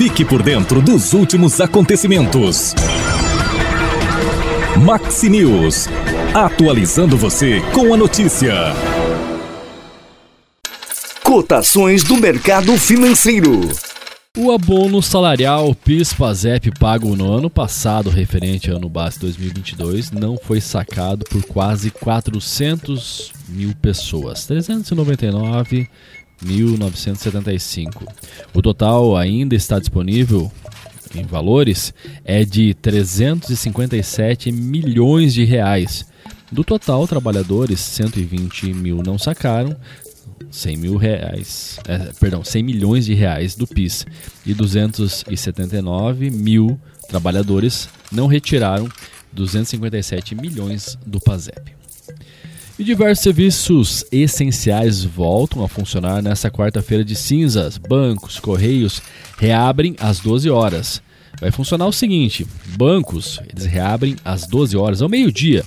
Fique por dentro dos últimos acontecimentos. Maxi News. Atualizando você com a notícia. Cotações do mercado financeiro. O abono salarial PIS-PASEP pago no ano passado, referente ao ano base 2022, não foi sacado por quase 400 mil pessoas, 399.975. O total ainda está disponível em valores é de 357 milhões de reais. Do total, trabalhadores, 120 mil não sacaram, 100 mil reais, é, perdão, 100 milhões de reais do PIS e 279 mil trabalhadores não retiraram 257 milhões do PASEP. E diversos serviços essenciais voltam a funcionar nesta quarta-feira de cinzas. Bancos, correios reabrem às 12 horas. Vai funcionar o seguinte: bancos, eles reabrem às 12 horas, ao meio-dia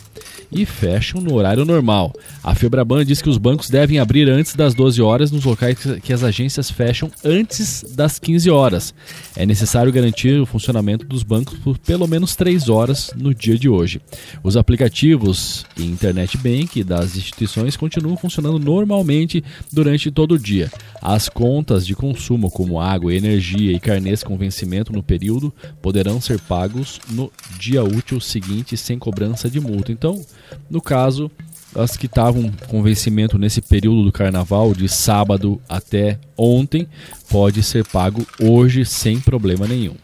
e fecham no horário normal. A Febraban diz que os bancos devem abrir antes das 12 horas nos locais que as agências fecham antes das 15 horas. É necessário garantir o funcionamento dos bancos por pelo menos 3 horas no dia de hoje. Os aplicativos e internet bank das instituições continuam funcionando normalmente durante todo o dia. As contas de consumo, como água, energia e carnês com vencimento no período, poderão ser pagos no dia útil seguinte sem cobrança de multa. Então, no caso, as que estavam com vencimento nesse período do carnaval, de sábado até ontem, pode ser pago hoje sem problema nenhum.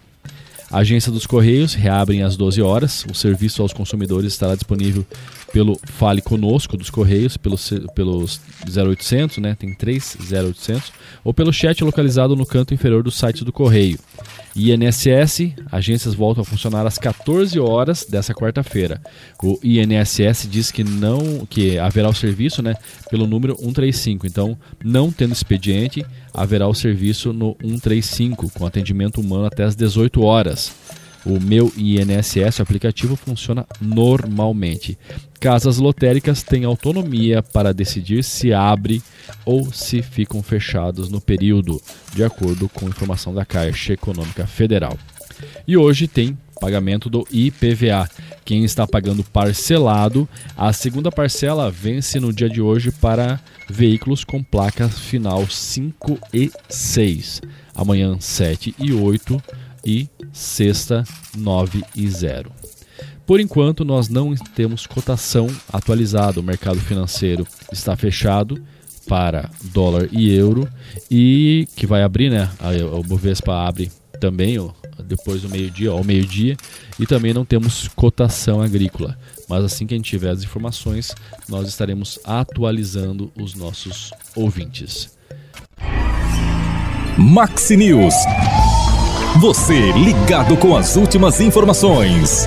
A agência dos Correios reabre às 12 horas. O serviço aos consumidores estará disponível pelo Fale Conosco dos Correios, pelos, pelos 0800, né? Tem três 0800, ou pelo chat localizado no canto inferior do site do Correio. INSS, agências voltam a funcionar às 14 horas dessa quarta-feira. O INSS diz que não, que haverá o serviço, né, pelo número 135. Então, não tendo expediente, haverá o serviço no 135 com atendimento humano até às 18 horas. O meu INSS, o aplicativo, funciona normalmente. Casas lotéricas têm autonomia para decidir se abre ou se ficam fechados no período, de acordo com informação da Caixa Econômica Federal. E hoje tem pagamento do IPVA. Quem está pagando parcelado, a segunda parcela vence no dia de hoje para veículos com placas final 5 e 6. Amanhã 7 e 8 e sexta 9 e 0. Por enquanto, nós não temos cotação atualizada. O mercado financeiro está fechado para dólar e euro e que vai abrir, né? O Bovespa abre também depois do meio-dia, ao meio-dia, e também não temos cotação agrícola. Mas assim que a gente tiver as informações, nós estaremos atualizando os nossos ouvintes. Maxi News. Você ligado com as últimas informações.